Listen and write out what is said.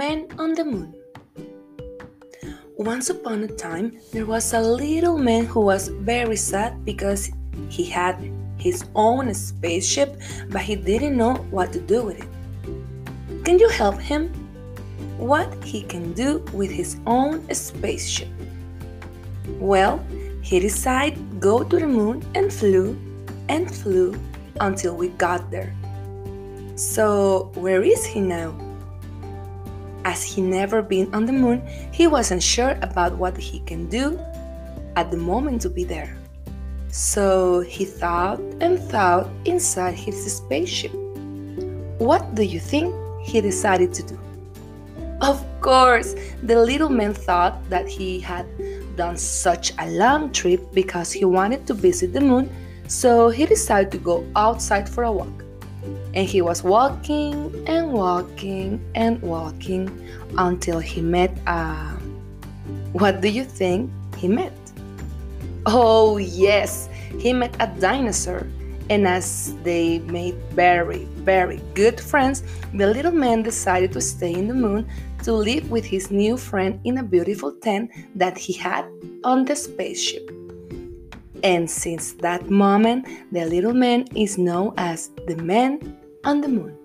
on the moon. Once upon a time, there was a little man who was very sad because he had his own spaceship, but he didn't know what to do with it. Can you help him? What he can do with his own spaceship? Well, he decided go to the moon and flew and flew until we got there. So, where is he now? As he never been on the moon, he wasn't sure about what he can do at the moment to be there. So he thought and thought inside his spaceship. What do you think he decided to do? Of course, the little man thought that he had done such a long trip because he wanted to visit the moon, so he decided to go outside for a walk. And he was walking and walking and walking until he met a. What do you think he met? Oh, yes, he met a dinosaur. And as they made very, very good friends, the little man decided to stay in the moon to live with his new friend in a beautiful tent that he had on the spaceship. And since that moment, the little man is known as the man on the moon.